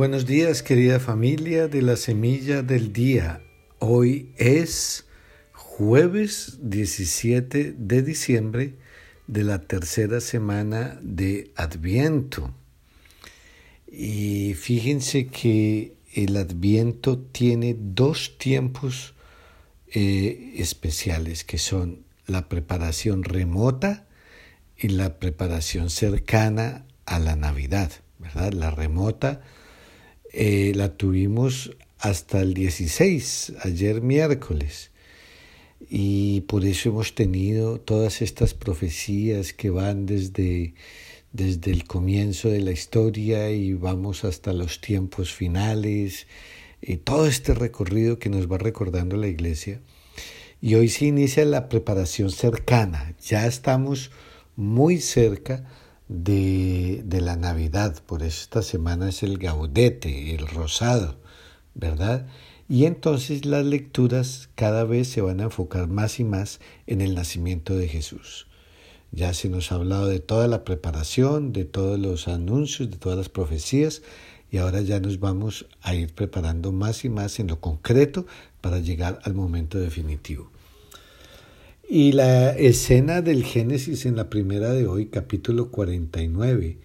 Buenos días querida familia de la Semilla del Día. Hoy es jueves 17 de diciembre de la tercera semana de Adviento. Y fíjense que el Adviento tiene dos tiempos eh, especiales que son la preparación remota y la preparación cercana a la Navidad, ¿verdad? La remota eh, la tuvimos hasta el 16, ayer miércoles. Y por eso hemos tenido todas estas profecías que van desde, desde el comienzo de la historia y vamos hasta los tiempos finales, y todo este recorrido que nos va recordando la iglesia. Y hoy se inicia la preparación cercana, ya estamos muy cerca de, de la Navidad, por esta semana es el gaudete, el rosado, ¿verdad? Y entonces las lecturas cada vez se van a enfocar más y más en el nacimiento de Jesús. Ya se nos ha hablado de toda la preparación, de todos los anuncios, de todas las profecías, y ahora ya nos vamos a ir preparando más y más en lo concreto para llegar al momento definitivo. Y la escena del Génesis en la primera de hoy, capítulo 49,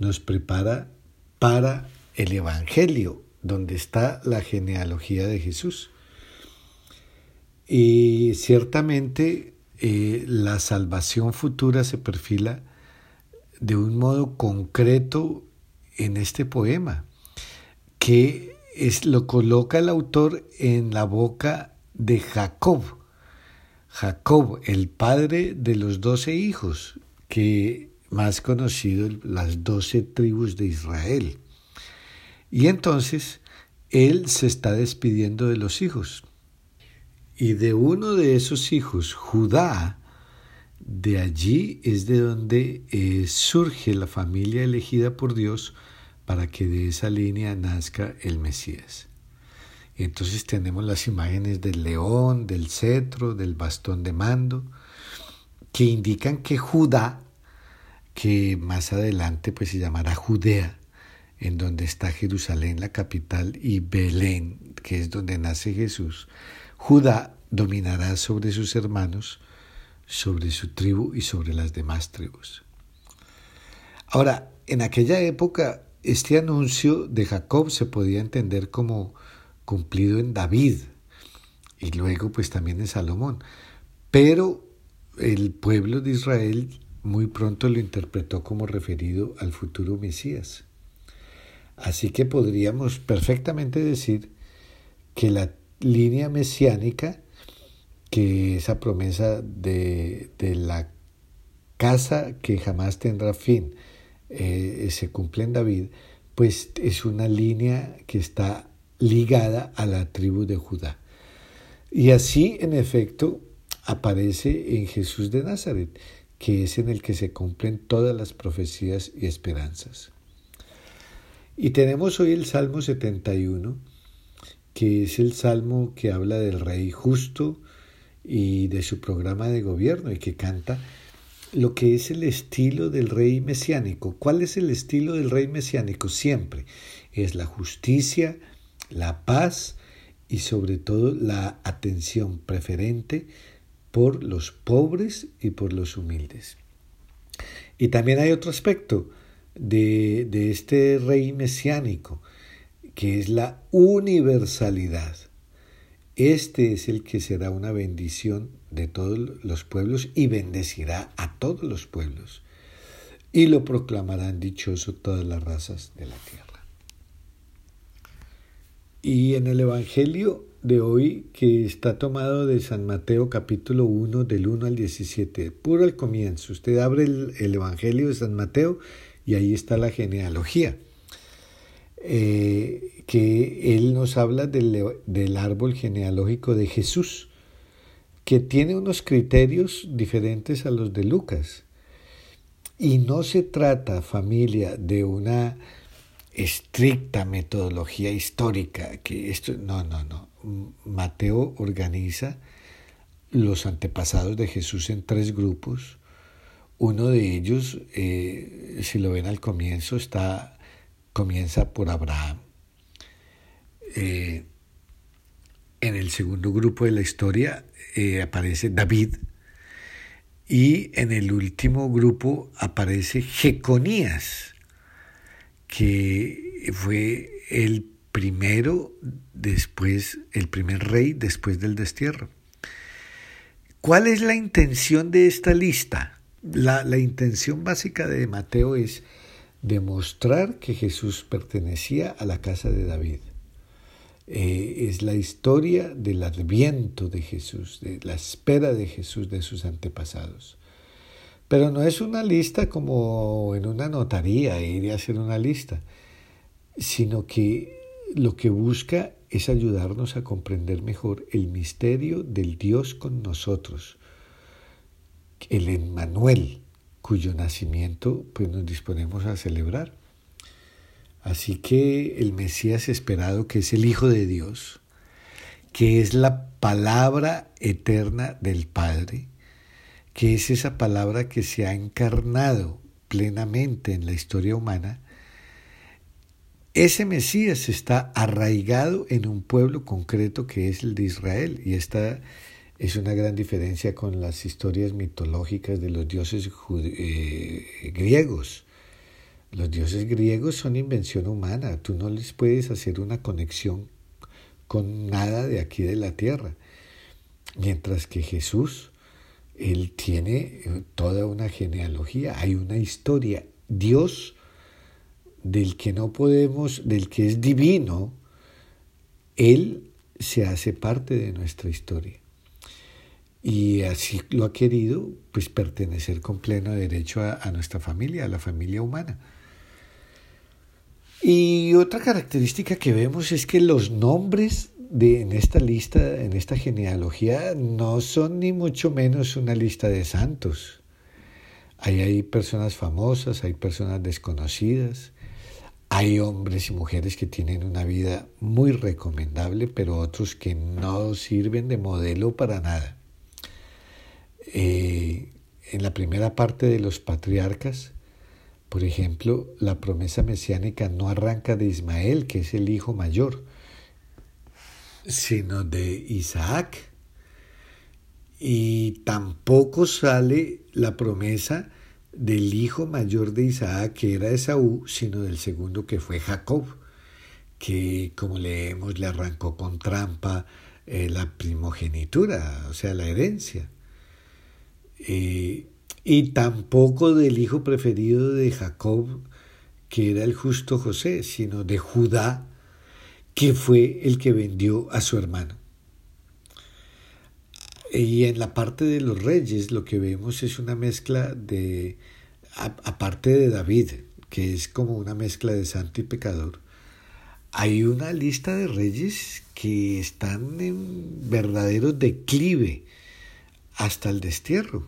nos prepara para el Evangelio, donde está la genealogía de Jesús. Y ciertamente eh, la salvación futura se perfila de un modo concreto en este poema, que es, lo coloca el autor en la boca de Jacob Jacob, el padre de los doce hijos, que más conocido las doce tribus de Israel. Y entonces él se está despidiendo de los hijos. Y de uno de esos hijos, Judá, de allí es de donde eh, surge la familia elegida por Dios para que de esa línea nazca el Mesías. Entonces tenemos las imágenes del león, del cetro, del bastón de mando, que indican que Judá, que más adelante pues se llamará Judea, en donde está Jerusalén, la capital, y Belén, que es donde nace Jesús, Judá dominará sobre sus hermanos, sobre su tribu y sobre las demás tribus. Ahora, en aquella época, este anuncio de Jacob se podía entender como cumplido en David y luego pues también en Salomón. Pero el pueblo de Israel muy pronto lo interpretó como referido al futuro Mesías. Así que podríamos perfectamente decir que la línea mesiánica, que esa promesa de, de la casa que jamás tendrá fin, eh, se cumple en David, pues es una línea que está ligada a la tribu de Judá. Y así, en efecto, aparece en Jesús de Nazaret, que es en el que se cumplen todas las profecías y esperanzas. Y tenemos hoy el Salmo 71, que es el salmo que habla del rey justo y de su programa de gobierno y que canta lo que es el estilo del rey mesiánico. ¿Cuál es el estilo del rey mesiánico? Siempre es la justicia, la paz y sobre todo la atención preferente por los pobres y por los humildes. Y también hay otro aspecto de, de este rey mesiánico, que es la universalidad. Este es el que será una bendición de todos los pueblos y bendecirá a todos los pueblos. Y lo proclamarán dichoso todas las razas de la tierra. Y en el Evangelio de hoy, que está tomado de San Mateo capítulo 1 del 1 al 17, puro al comienzo, usted abre el, Evangelio de San Mateo y ahí está la genealogía, eh, que él nos habla del, del árbol genealógico de Jesús, que tiene unos criterios diferentes a los de Lucas. Y no se trata, familia, de una estricta metodología histórica, que esto, no, no, no. Mateo organiza los antepasados de Jesús en tres grupos. Uno de ellos, eh, si lo ven al comienzo, está comienza por Abraham. Eh, en el segundo grupo de la historia eh, aparece David y en el último grupo aparece Jeconías, que fue el primero después, el primer rey después del destierro. ¿Cuál es la intención de esta lista? La, la intención básica de Mateo es demostrar que Jesús pertenecía a la casa de David. Eh, es la historia del adviento de Jesús, de la espera de Jesús de sus antepasados. Pero no es una lista como en una notaría, ir a hacer una lista, sino que lo que busca es ayudarnos a comprender mejor el misterio del Dios con nosotros, el Emmanuel, cuyo nacimiento pues nos disponemos a celebrar. Así que el Mesías esperado, que es el Hijo de Dios, que es la palabra eterna del Padre, que es esa palabra que se ha encarnado plenamente en la historia humana, ese Mesías está arraigado en un pueblo concreto que es el de Israel. Y esta es una gran diferencia con las historias mitológicas de los dioses eh, griegos. Los dioses griegos son invención humana, tú no les puedes hacer una conexión con nada de aquí de la tierra. Mientras que Jesús, Él tiene eh, toda una genealogía, hay una historia. Dios, del que no podemos, del que es divino, Él se hace parte de nuestra historia. Y así lo ha querido, pues pertenecer con pleno derecho a, a nuestra familia, a la familia humana. Y otra característica que vemos es que los nombres de, en esta lista, en esta genealogía, no son ni mucho menos una lista de santos. Ahí hay personas famosas, hay personas desconocidas, hay hombres y mujeres que tienen una vida muy recomendable, pero otros que no sirven de modelo para nada. Eh, en la primera parte de los patriarcas, por ejemplo, la promesa mesiánica no arranca de Ismael, que es el hijo mayor, sino de Isaac. Y tampoco sale la promesa del hijo mayor de Isaac, que era Esaú, sino del segundo que fue Jacob, que como leemos le arrancó con trampa eh, la primogenitura, o sea, la herencia. Eh, y tampoco del hijo preferido de Jacob, que era el justo José, sino de Judá, que fue el que vendió a su hermano. Y en la parte de los reyes lo que vemos es una mezcla de, aparte de David, que es como una mezcla de santo y pecador, hay una lista de reyes que están en verdadero declive hasta el destierro.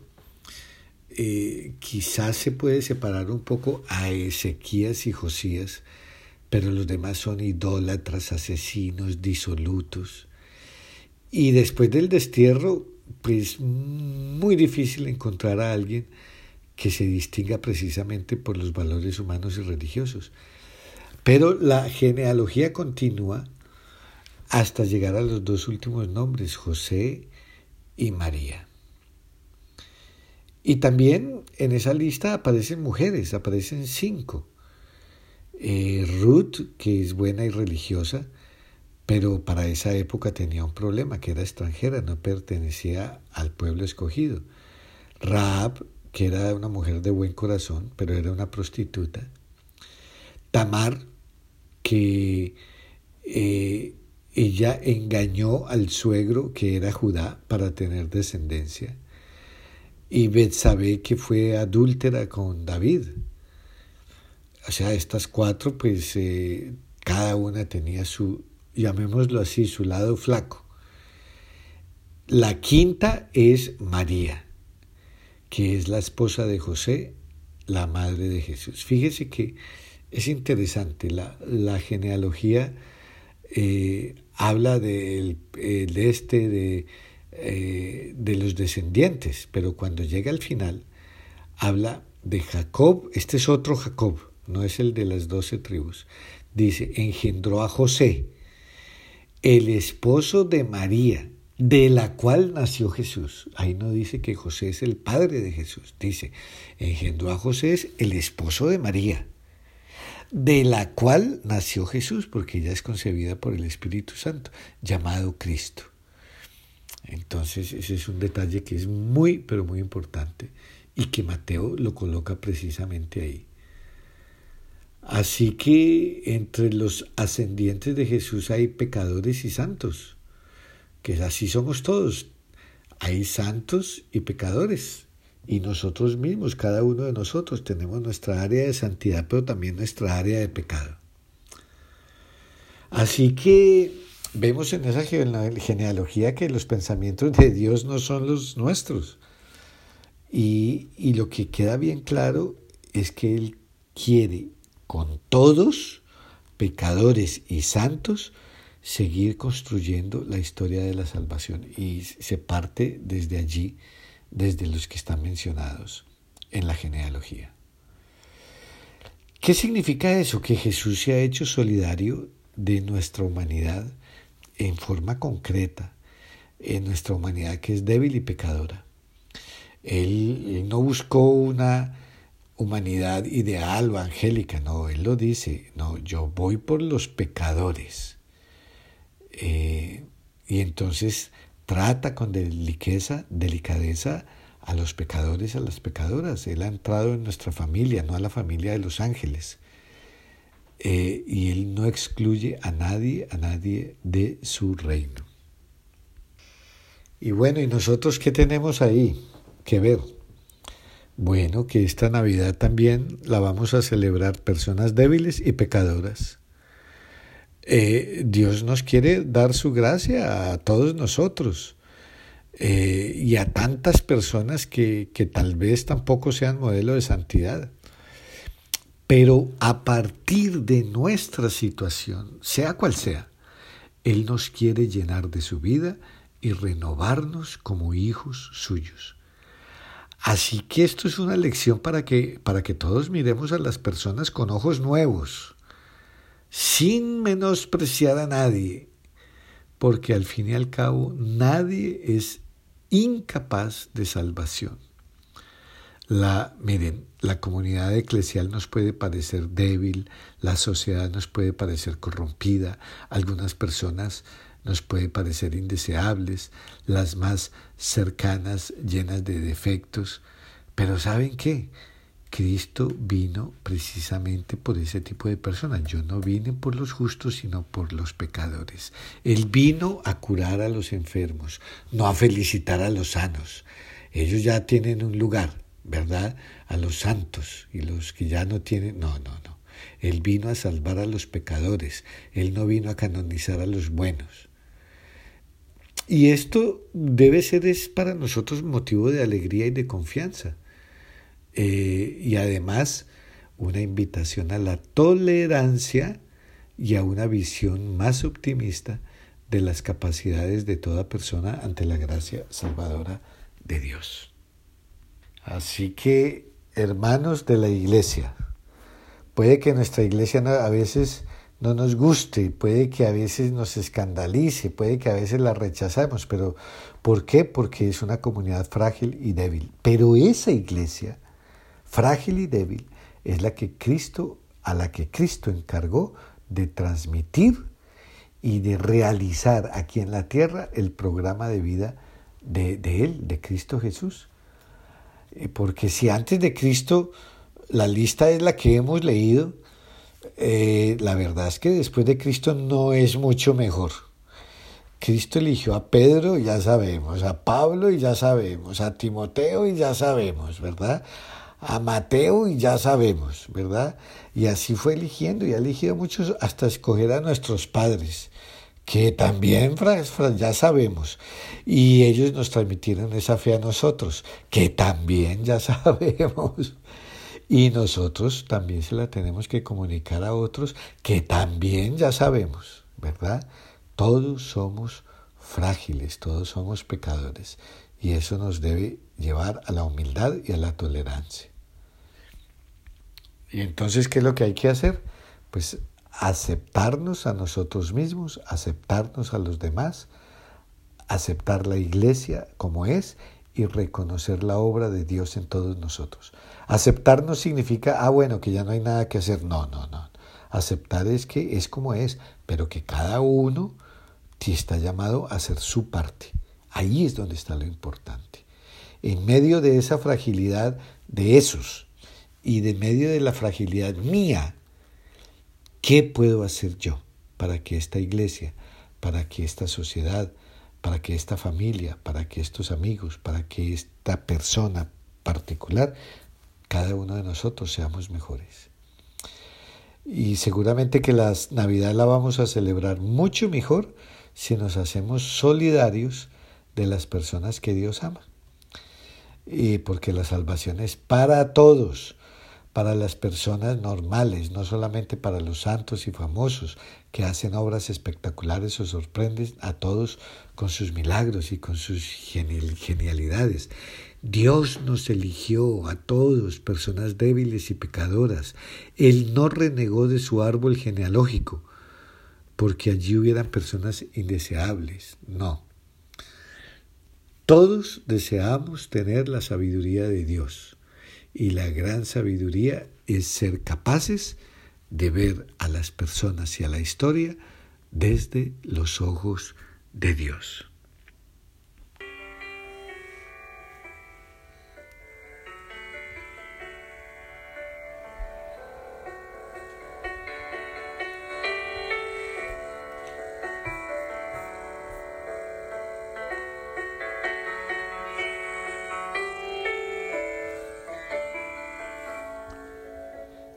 Eh, quizás se puede separar un poco a Ezequías y Josías, pero los demás son idólatras, asesinos, disolutos. Y después del destierro, pues muy difícil encontrar a alguien que se distinga precisamente por los valores humanos y religiosos. Pero la genealogía continúa hasta llegar a los dos últimos nombres, José y María. Y también en esa lista aparecen mujeres, aparecen cinco. Eh, Ruth, que es buena y religiosa, pero para esa época tenía un problema, que era extranjera, no pertenecía al pueblo escogido. Raab, que era una mujer de buen corazón, pero era una prostituta. Tamar, que eh, ella engañó al suegro, que era Judá, para tener descendencia y Betsabé que fue adúltera con David. O sea, estas cuatro, pues eh, cada una tenía su, llamémoslo así, su lado flaco. La quinta es María, que es la esposa de José, la madre de Jesús. Fíjese que es interesante, la, la genealogía eh, habla del de este, de eh, de los descendientes, pero cuando llega al final, habla de Jacob, este es otro Jacob, no es el de las doce tribus. Dice, engendró a José, el esposo de María, de la cual nació Jesús. Ahí no dice que José es el padre de Jesús, dice, engendró a José, el esposo de María, de la cual nació Jesús, porque ella es concebida por el Espíritu Santo, llamado Cristo. Entonces, ese es un detalle que es muy, pero muy importante y que Mateo lo coloca precisamente ahí. Así que entre los ascendientes de Jesús hay pecadores y santos, que así somos todos. Hay santos y pecadores. Y nosotros mismos, cada uno de nosotros, tenemos nuestra área de santidad, pero también nuestra área de pecado. Así que vemos en esa genealogía que los pensamientos de Dios no son los nuestros. Y, y lo que queda bien claro es que Él quiere con todos, pecadores y santos, seguir construyendo la historia de la salvación. Y se parte desde allí, desde los que están mencionados en la genealogía. ¿Qué significa eso? Que Jesús se ha hecho solidario de nuestra humanidad en forma concreta, en nuestra humanidad que es débil y pecadora. Él, él no buscó una humanidad ideal o angélica, no, él lo dice, no, yo voy por los pecadores. Eh, y entonces trata con delicadeza, delicadeza a los pecadores, a las pecadoras. Él ha entrado en nuestra familia, no a la familia de los ángeles. Eh, y él no excluye a nadie, a nadie de su reino. Y bueno, ¿y nosotros qué tenemos ahí que ver? Bueno, que esta Navidad también la vamos a celebrar personas débiles y pecadoras. Eh, Dios nos quiere dar su gracia a todos nosotros eh, y a tantas personas que, que tal vez tampoco sean modelo de santidad. Pero a partir de nuestra situación, sea cual sea, Él nos quiere llenar de su vida y renovarnos como hijos suyos. Así que esto es una lección para que, para que todos miremos a las personas con ojos nuevos, sin menospreciar a nadie, porque al fin y al cabo nadie es incapaz de salvación. La, miren, la comunidad eclesial nos puede parecer débil, la sociedad nos puede parecer corrompida, algunas personas nos puede parecer indeseables, las más cercanas llenas de defectos, pero ¿saben qué? Cristo vino precisamente por ese tipo de personas. Yo no vine por los justos, sino por los pecadores. Él vino a curar a los enfermos, no a felicitar a los sanos. Ellos ya tienen un lugar, ¿verdad? A los santos y los que ya no tienen, no, no, no. Él vino a salvar a los pecadores, Él no vino a canonizar a los buenos. Y esto debe ser es para nosotros motivo de alegría y de confianza. Eh, y además una invitación a la tolerancia y a una visión más optimista de las capacidades de toda persona ante la gracia salvadora de Dios. Así que, hermanos de la iglesia, puede que nuestra iglesia a veces no nos guste, puede que a veces nos escandalice, puede que a veces la rechazamos, pero ¿por qué? Porque es una comunidad frágil y débil. Pero esa iglesia, frágil y débil, es la que Cristo, a la que Cristo encargó de transmitir y de realizar aquí en la tierra el programa de vida de, de Él, de Cristo Jesús. Eh, porque si antes de Cristo la lista es la que hemos leído, eh, la verdad es que después de Cristo no es mucho mejor. Cristo eligió a Pedro, ya sabemos, a Pablo y ya sabemos, a Timoteo y ya sabemos, ¿verdad? A Mateo y ya sabemos, ¿verdad? Y así fue eligiendo y ha elegido muchos hasta escoger a nuestros padres, que también ya sabemos. Y ellos nos transmitieron esa fe a nosotros, que también ya sabemos. Y nosotros también se la tenemos que comunicar a otros que también ya sabemos, ¿verdad? Todos somos frágiles, todos somos pecadores. Y eso nos debe llevar a la humildad y a la tolerancia. Y entonces, ¿qué es lo que hay que hacer? Pues aceptarnos a nosotros mismos, aceptarnos a los demás, aceptar la iglesia como es y reconocer la obra de Dios en todos nosotros. Aceptar no significa, ah, bueno, que ya no hay nada que hacer. No, no, no. Aceptar es que es como es, pero que cada uno está llamado a hacer su parte. Ahí es donde está lo importante. En medio de esa fragilidad de esos y de medio de la fragilidad mía, ¿qué puedo hacer yo para que esta iglesia, para que esta sociedad, para que esta familia, para que estos amigos, para que esta persona particular, cada uno de nosotros seamos mejores. Y seguramente que la Navidad la vamos a celebrar mucho mejor si nos hacemos solidarios de las personas que Dios ama. Y porque la salvación es para todos, para las personas normales, no solamente para los santos y famosos que hacen obras espectaculares o sorprenden a todos con sus milagros y con sus genialidades. Dios nos eligió a todos, personas débiles y pecadoras. Él no renegó de su árbol genealógico, porque allí hubieran personas indeseables. No. Todos deseamos tener la sabiduría de Dios y la gran sabiduría es ser capaces de ver a las personas y a la historia desde los ojos de Dios.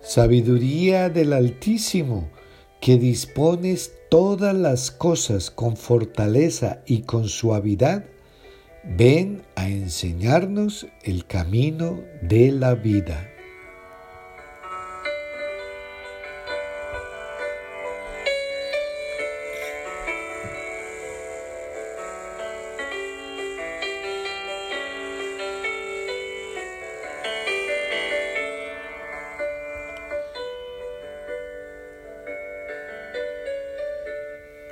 Sabiduría del Altísimo, que dispones todas las cosas con fortaleza y con suavidad, ven a enseñarnos el camino de la vida.